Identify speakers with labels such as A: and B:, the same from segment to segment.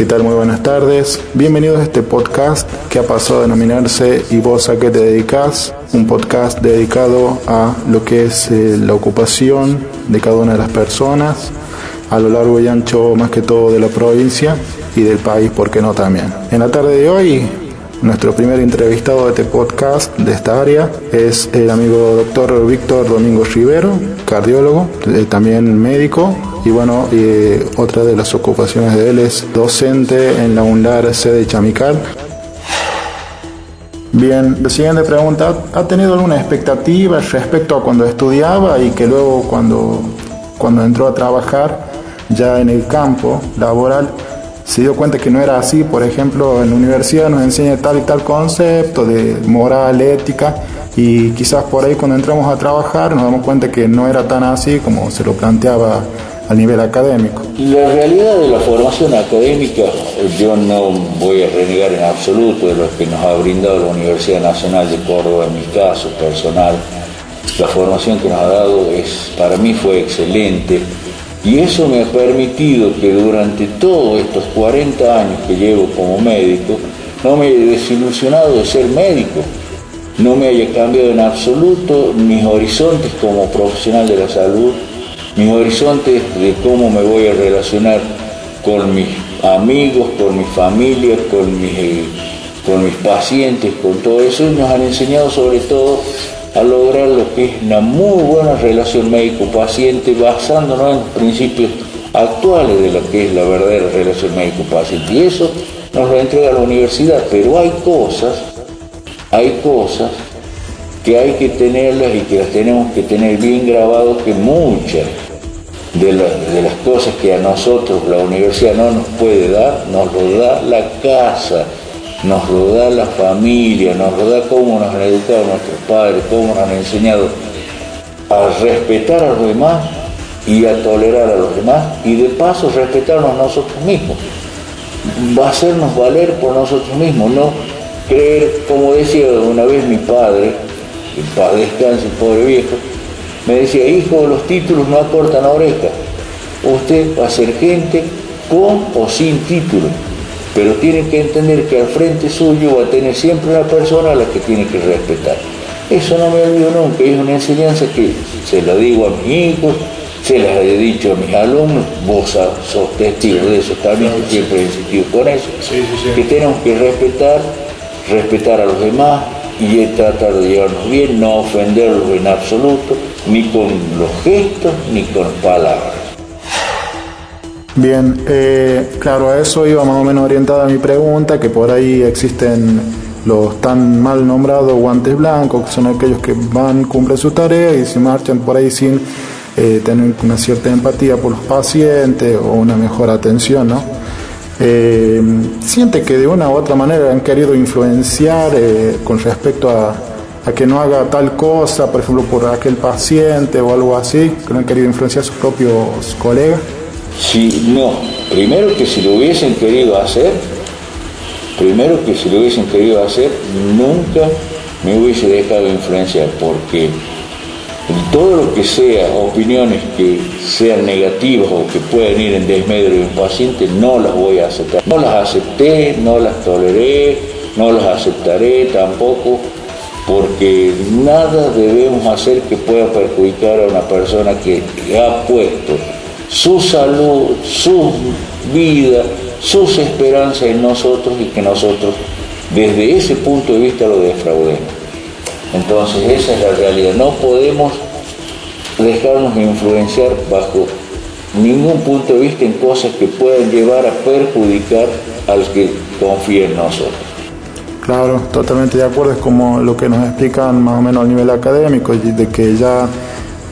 A: ¿qué tal? Muy buenas tardes. Bienvenidos a este podcast que ha pasado a denominarse ¿Y vos a qué te dedicas? Un podcast dedicado a lo que es eh, la ocupación de cada una de las personas a lo largo y ancho más que todo de la provincia y del país, ¿por qué no también? En la tarde de hoy nuestro primer entrevistado de este podcast de esta área es el amigo doctor Víctor Domingo Rivero, cardiólogo, eh, también médico, y bueno, otra de las ocupaciones de él es docente en la UNLAR sede Chamical. Bien, la siguiente pregunta, ¿ha tenido alguna expectativa respecto a cuando estudiaba y que luego cuando, cuando entró a trabajar ya en el campo laboral se dio cuenta que no era así? Por ejemplo, en la universidad nos enseña tal y tal concepto de moral, ética, y quizás por ahí cuando entramos a trabajar nos damos cuenta que no era tan así como se lo planteaba a nivel académico.
B: La realidad de la formación académica, yo no voy a renegar en absoluto de lo que nos ha brindado la Universidad Nacional de Córdoba, en mi caso personal. La formación que nos ha dado es, para mí fue excelente y eso me ha permitido que durante todos estos 40 años que llevo como médico, no me haya desilusionado de ser médico, no me haya cambiado en absoluto mis horizontes como profesional de la salud, mis horizontes de cómo me voy a relacionar con mis amigos, con mi familia, con mis, eh, con mis pacientes, con todo eso, nos han enseñado sobre todo a lograr lo que es una muy buena relación médico-paciente basándonos en los principios actuales de lo que es la verdadera relación médico-paciente. Y eso nos lo entrega la universidad, pero hay cosas, hay cosas que hay que tenerlas y que las tenemos que tener bien grabadas, que muchas de, las cosas que a nosotros la universidad no nos puede dar, nos lo da la casa, nos lo da la familia, nos lo da cómo nos han educado nuestros padres, cómo nos han enseñado a respetar a los demás y a tolerar a los demás y de paso respetarnos a nosotros mismos. Va a hacernos valer por nosotros mismos, no creer, como decía una vez mi padre, que padre descanse, pobre viejo, me decía, hijo, los títulos no acortan oreja. Usted va a ser gente con o sin título, pero tiene que entender que al frente suyo va a tener siempre una persona a la que tiene que respetar. Eso no me olvido nunca, es una enseñanza que se la digo a mis hijos, se las he dicho a mis alumnos, vos sos testigo de eso también, que siempre he insistido con eso, que tenemos que respetar, respetar a los demás, y es tratar de llevarnos bien, no ofenderlos en absoluto, ni con los gestos, ni con palabras.
A: Bien, eh, claro, a eso iba más o menos orientada mi pregunta, que por ahí existen los tan mal nombrados guantes blancos, que son aquellos que van, cumplen su tarea y se marchan por ahí sin eh, tener una cierta empatía por los pacientes o una mejor atención, ¿no? Eh, siente que de una u otra manera han querido influenciar eh, con respecto a, que no haga tal cosa, por ejemplo, por aquel paciente o algo así, que no han querido influenciar a sus propios colegas?
B: Sí, no. Primero que si lo hubiesen querido hacer, primero que si lo hubiesen querido hacer, nunca me hubiese dejado influenciar, porque todo lo que sea opiniones que sean negativas o que puedan ir en desmedro de un paciente, no las voy a aceptar. No las acepté, no las toleré, no las aceptaré tampoco, porque nada debemos hacer que pueda perjudicar a una persona que ha puesto su salud, su vida, sus esperanzas en nosotros y que nosotros desde ese punto de vista lo defraudemos. Entonces esa es la realidad. No podemos dejarnos influenciar bajo ningún punto de vista en cosas que puedan llevar a perjudicar al que confía en nosotros.
A: Claro, totalmente de acuerdo, es como lo que nos explican más o menos a nivel académico, de que ya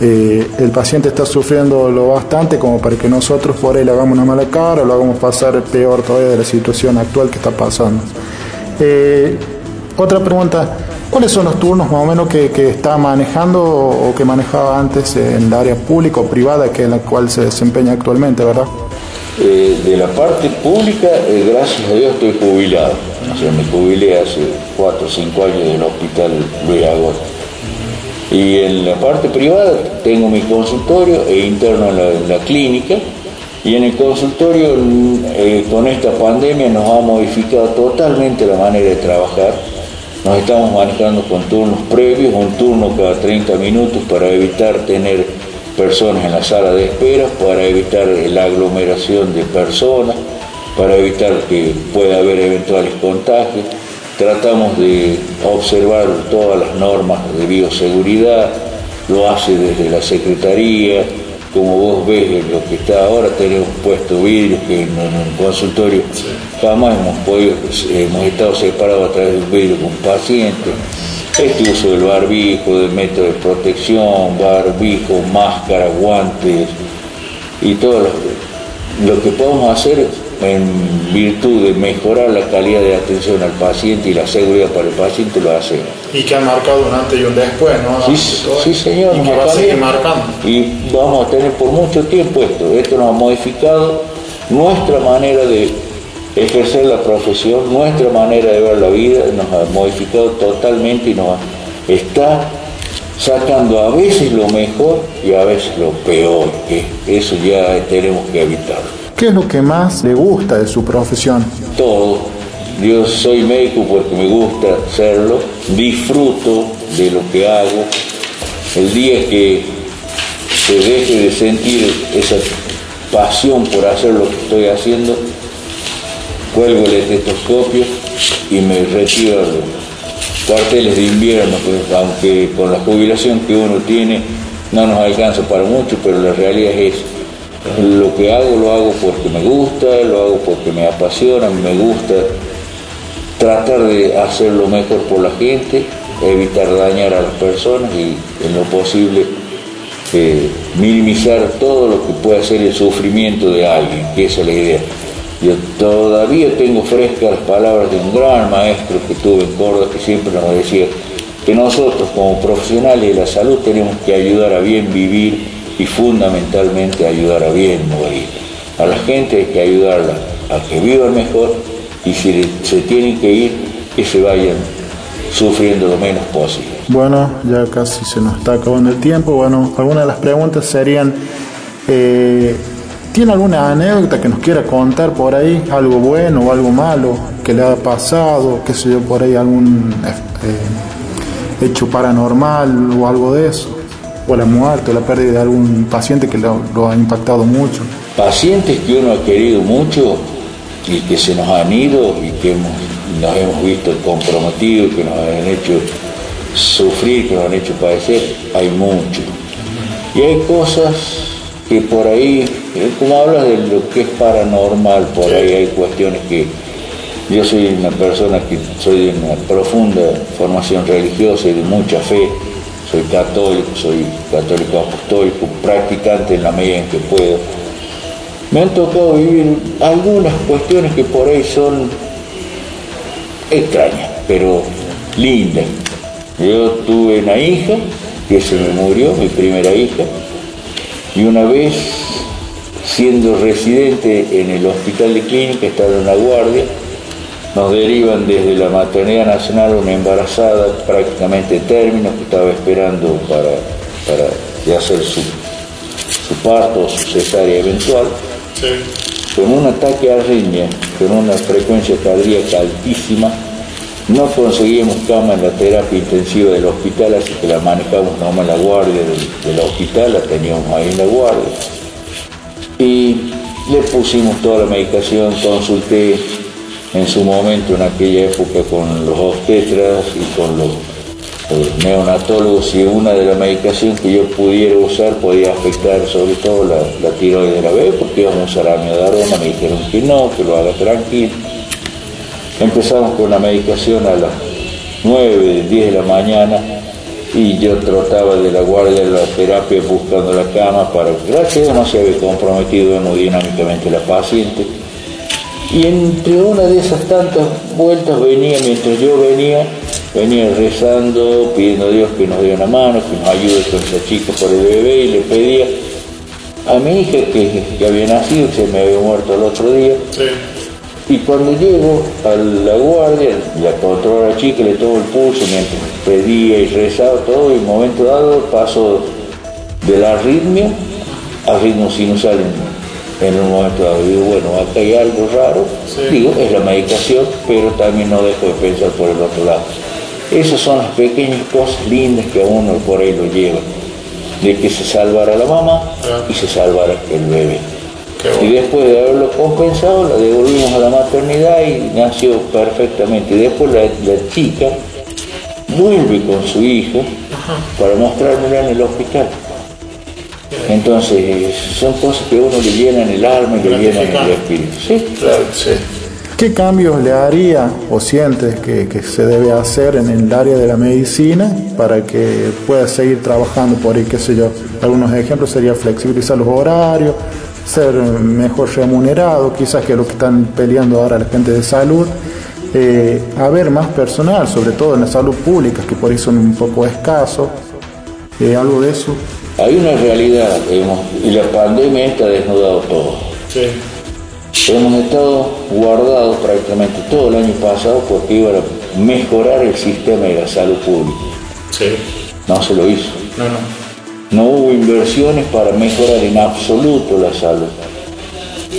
A: eh, el paciente está sufriendo lo bastante como para que nosotros por ahí le hagamos una mala cara o lo hagamos pasar peor todavía de la situación actual que está pasando. Eh, otra pregunta, ¿Cuáles son los turnos más o menos que, está manejando o que manejaba antes en el área pública o privada que en la cual se desempeña actualmente, verdad?
B: Eh, de la parte pública, eh, gracias a Dios estoy jubilado. O sea, me jubilé hace 4 o 5 años del hospital Luis Agosto. Y en la parte privada tengo mi consultorio e interno en la, clínica Y en el consultorio, eh, con esta pandemia, nos ha modificado totalmente la manera de trabajar. Nos estamos manejando con turnos previos, un turno cada 30 minutos para evitar tener personas en la sala de espera, para evitar la aglomeración de personas, para evitar que pueda haber eventuales contagios. Tratamos de observar todas las normas de bioseguridad, lo hace desde la Secretaría, como vos ves lo que está ahora, tenemos puesto vidrio que en, un consultorio jamás hemos podido, hemos estado separados a través de un vidrio con pacientes. Este uso del barbijo, del método de protección, barbijo, máscara, guantes y todo lo, lo que podemos hacer en virtud de mejorar la calidad de atención al paciente y la seguridad para el paciente, lo hacemos.
A: Y que han marcado un antes y un después, ¿no?
B: Sí, señor.
A: Y va a seguir marcando.
B: Y vamos a tener por mucho tiempo esto. Esto nos ha modificado nuestra manera de ejercer la profesión, nuestra manera de ver la vida, nos ha modificado totalmente y nos está sacando a veces lo mejor y a veces lo peor, que eso ya tenemos que evitarlo.
A: ¿Qué es lo que más le gusta de su profesión?
B: Todo. Yo soy médico porque me gusta hacerlo, disfruto de lo que hago. El día que se deje de sentir esa pasión por hacer lo que estoy haciendo, cuelgo el estetoscopio y me retiro a los cuarteles de invierno, pues, aunque con la jubilación que uno tiene no nos alcanza para mucho, pero la realidad es lo que hago lo hago porque me gusta, lo hago porque me apasiona, me gusta tratar de hacer lo mejor por la gente, evitar dañar a las personas y en lo posible eh, minimizar todo lo que pueda ser el sufrimiento de alguien, que esa es la idea. Yo todavía tengo frescas las palabras de un gran maestro que tuve en Córdoba que siempre nos decía que nosotros como profesionales de la salud tenemos que ayudar a bien vivir y fundamentalmente ayudar a bien morir. A la gente hay que ayudarla a que vivan mejor y si se tienen que ir, que se vayan sufriendo lo menos posible.
A: Bueno, ya casi se nos está acabando el tiempo. Bueno, algunas de las preguntas serían, eh, ¿tiene alguna anécdota que nos quiera contar por ahí? ¿Algo bueno o algo malo que le ha pasado? ¿Qué sé yo, por ahí algún eh, hecho paranormal o algo de eso? O la muerte la pérdida de algún paciente que lo, ha impactado mucho.
B: Pacientes que uno ha querido mucho y que se nos han ido y que nos hemos visto comprometidos, que nos han hecho sufrir, que nos han hecho padecer, hay mucho. Y hay cosas que por ahí, eh, como hablas de lo que es paranormal, por ahí hay cuestiones que yo soy una persona que soy de una profunda formación religiosa y de mucha fe, soy católico, soy católico apostólico, practicante en la medida en que puedo. Me han tocado vivir algunas cuestiones que por ahí son extrañas, pero lindas. Yo tuve una hija que se me murió, mi primera hija, y una vez siendo residente en el hospital de clínica, estaba en la guardia, nos derivan desde la Maternidad Nacional una embarazada prácticamente término que estaba esperando para, para hacer su, su parto o su cesárea eventual, con un ataque a riña, con una frecuencia cardíaca altísima. No conseguimos cama en la terapia intensiva del hospital, así que la manejamos nomás en la guardia del, del hospital, la teníamos ahí en la guardia. Y le pusimos toda la medicación, consulté en su momento, en aquella época, con los obstetras y con los, neonatólogos, si una de las medicaciones que yo pudiera usar podía afectar sobre todo la, tiroides de la bebé, porque íbamos a usar amiodarona, me dijeron que no, que lo haga tranquilo. Empezamos con la medicación a las 9, 10 de la mañana y yo trotaba de la guardia de la terapia buscando la cama para, gracias no se había comprometido hemodinámicamente la paciente y entre una de esas tantas vueltas venía, mientras yo venía, venía rezando, pidiendo a Dios que nos dé una mano, que nos ayude con esa chica por el bebé, y le pedía a mi hija que, había nacido, que se me había muerto el otro día. Y cuando llego a la guardia, la controlo a la chica, le tomo el pulso, mientras pedía y rezaba todo, y en un momento dado paso de la arritmia a ritmo sinusal en un momento dado digo, bueno, acá hay algo raro, digo, es la medicación, pero también no dejo de pensar por el otro lado. Esas son las pequeñas cosas lindas que a uno por ahí lo llevan, de que se salvara la mamá y se salvara el bebé. Y después de haberlo compensado, la devolvimos a la maternidad y nació perfectamente. Y después la, chica vuelve con su hijo para mostrármela en el hospital. Entonces, son cosas que a uno le llenan el alma y le llenan el espíritu. ¿Sí? Claro, sí.
A: ¿Qué cambios le haría o sientes que, que, se debe hacer en el área de la medicina para que pueda seguir trabajando por ahí, qué sé yo? Algunos ejemplos sería flexibilizar los horarios, ser mejor remunerado, quizás que lo que están peleando ahora la gente de salud, eh, haber más personal, sobre todo en la salud pública, que por ahí son un poco escasos, eh, algo de eso.
B: Hay una realidad, y la pandemia está desnudado todo. Sí. Hemos estado guardados prácticamente todo el año pasado porque iba a mejorar el sistema de la salud pública. Sí. No se lo hizo. No, no. No hubo inversiones para mejorar en absoluto la salud.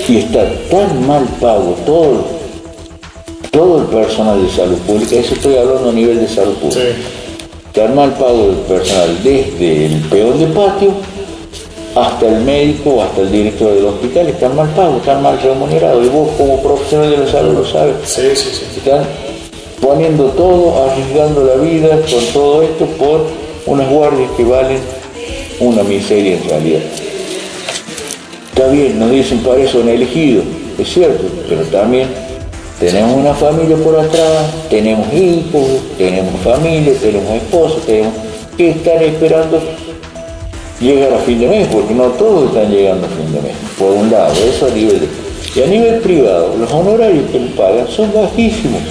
B: Y está tan mal pago todo, todo el personal de salud pública, eso estoy hablando a nivel de salud pública. Tan mal pago el personal, desde el peón de patio hasta el médico, hasta el director del hospital, están mal pagos, están mal remunerados. Y vos como profesional de la salud lo sabes. Sí, sí, sí. Están poniendo todo, arriesgando la vida con todo esto por unas guardias que valen una miseria en realidad. Está bien, nos dicen para eso han elegido, es cierto, pero también tenemos una familia por atrás, tenemos hijos, tenemos familia, tenemos esposos, tenemos que están esperando llegar a fin de mes, porque no todos están llegando a fin de mes, por un lado, eso a nivel de... Y a nivel privado, los honorarios que nos pagan son bajísimos.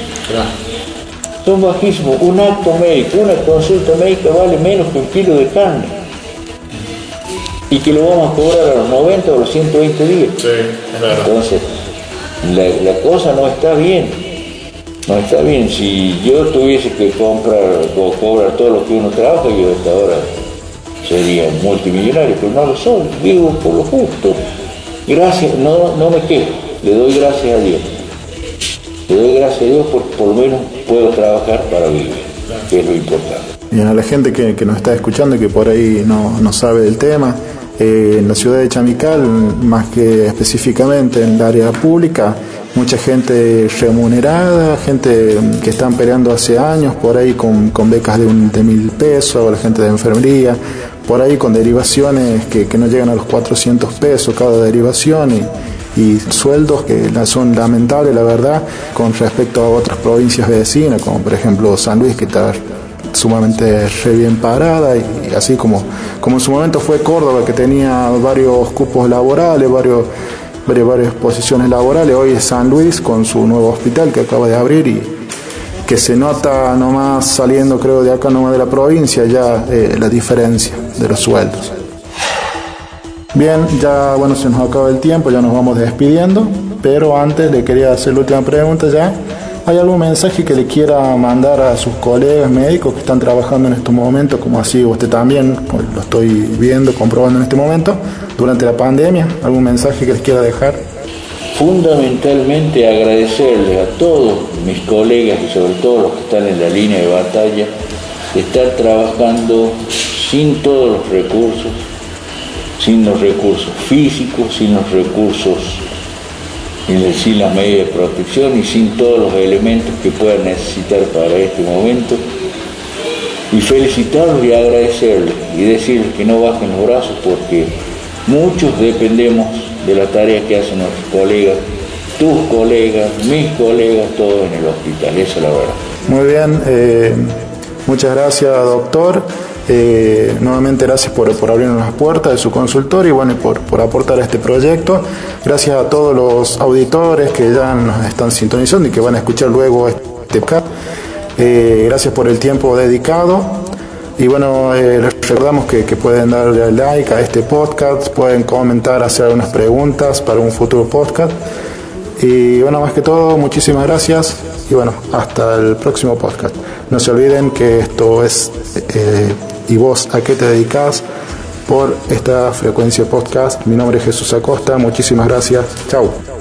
B: Son bajísimos. Un acto médico, una consulta médica vale menos que un kilo de carne y que lo vamos a cobrar a los 90 o los 120 días. Sí, claro. Entonces, la, cosa no está bien. No está bien. Si yo tuviese que comprar o cobrar todo lo que uno trabaja, yo hasta ahora sería multimillonario, pero no lo soy. Vivo por lo justo. Gracias, no, no me quejo. Le doy gracias a Dios. Le doy gracias a Dios porque por lo menos puedo trabajar para vivir, que es lo importante.
A: Y a la gente que, que, nos está escuchando y que por ahí no, no sabe del tema, eh, en la ciudad de Chamical, más que específicamente en el área pública, mucha gente remunerada, gente que están peleando hace años por ahí con, con becas de, un, de mil pesos, la gente de enfermería, por ahí con derivaciones que, que no llegan a los 400 pesos cada derivación y, y sueldos que son lamentables, la verdad, con respecto a otras provincias vecinas, como por ejemplo San Luis, que está sumamente re bien parada y, así como, como en su momento fue Córdoba que tenía varios cupos laborales, varios, varias, posiciones laborales, hoy es San Luis con su nuevo hospital que acaba de abrir y que se nota nomás saliendo creo de acá nomás de la provincia ya eh, la diferencia de los sueldos. Bien, ya bueno se nos acaba el tiempo, ya nos vamos despidiendo, pero antes le quería hacer la última pregunta ya ¿Hay algún mensaje que le quiera mandar a sus colegas médicos que están trabajando en estos momentos, como así usted también, lo estoy viendo, comprobando en este momento, durante la pandemia? ¿Algún mensaje que les quiera dejar?
B: Fundamentalmente agradecerles a todos mis colegas y sobre todo los que están en la línea de batalla estar trabajando sin todos los recursos, sin los recursos físicos, sin los recursos sin las medidas de protección y sin todos los elementos que puedan necesitar para este momento. Y felicitarlos y agradecerles y decirles que no bajen los brazos porque muchos dependemos de la tarea que hacen nuestros colegas, tus colegas, mis colegas, todos en el hospital. Esa es la verdad.
A: Muy bien, eh, muchas gracias doctor. Eh, nuevamente gracias por, por, abrirnos las puertas de su consultorio y bueno, por, por, aportar a este proyecto. Gracias a todos los auditores que ya nos están sintonizando y que van a escuchar luego este podcast. Eh, gracias por el tiempo dedicado. Y bueno, eh, les recordamos que, pueden darle like a este podcast, pueden comentar, hacer algunas preguntas para un futuro podcast. Y bueno, más que todo, muchísimas gracias y bueno, hasta el próximo podcast. No se olviden que esto es... Eh, ¿Y vos a qué te dedicas? por esta frecuencia podcast. Mi nombre es Jesús Acosta, muchísimas gracias. Chao.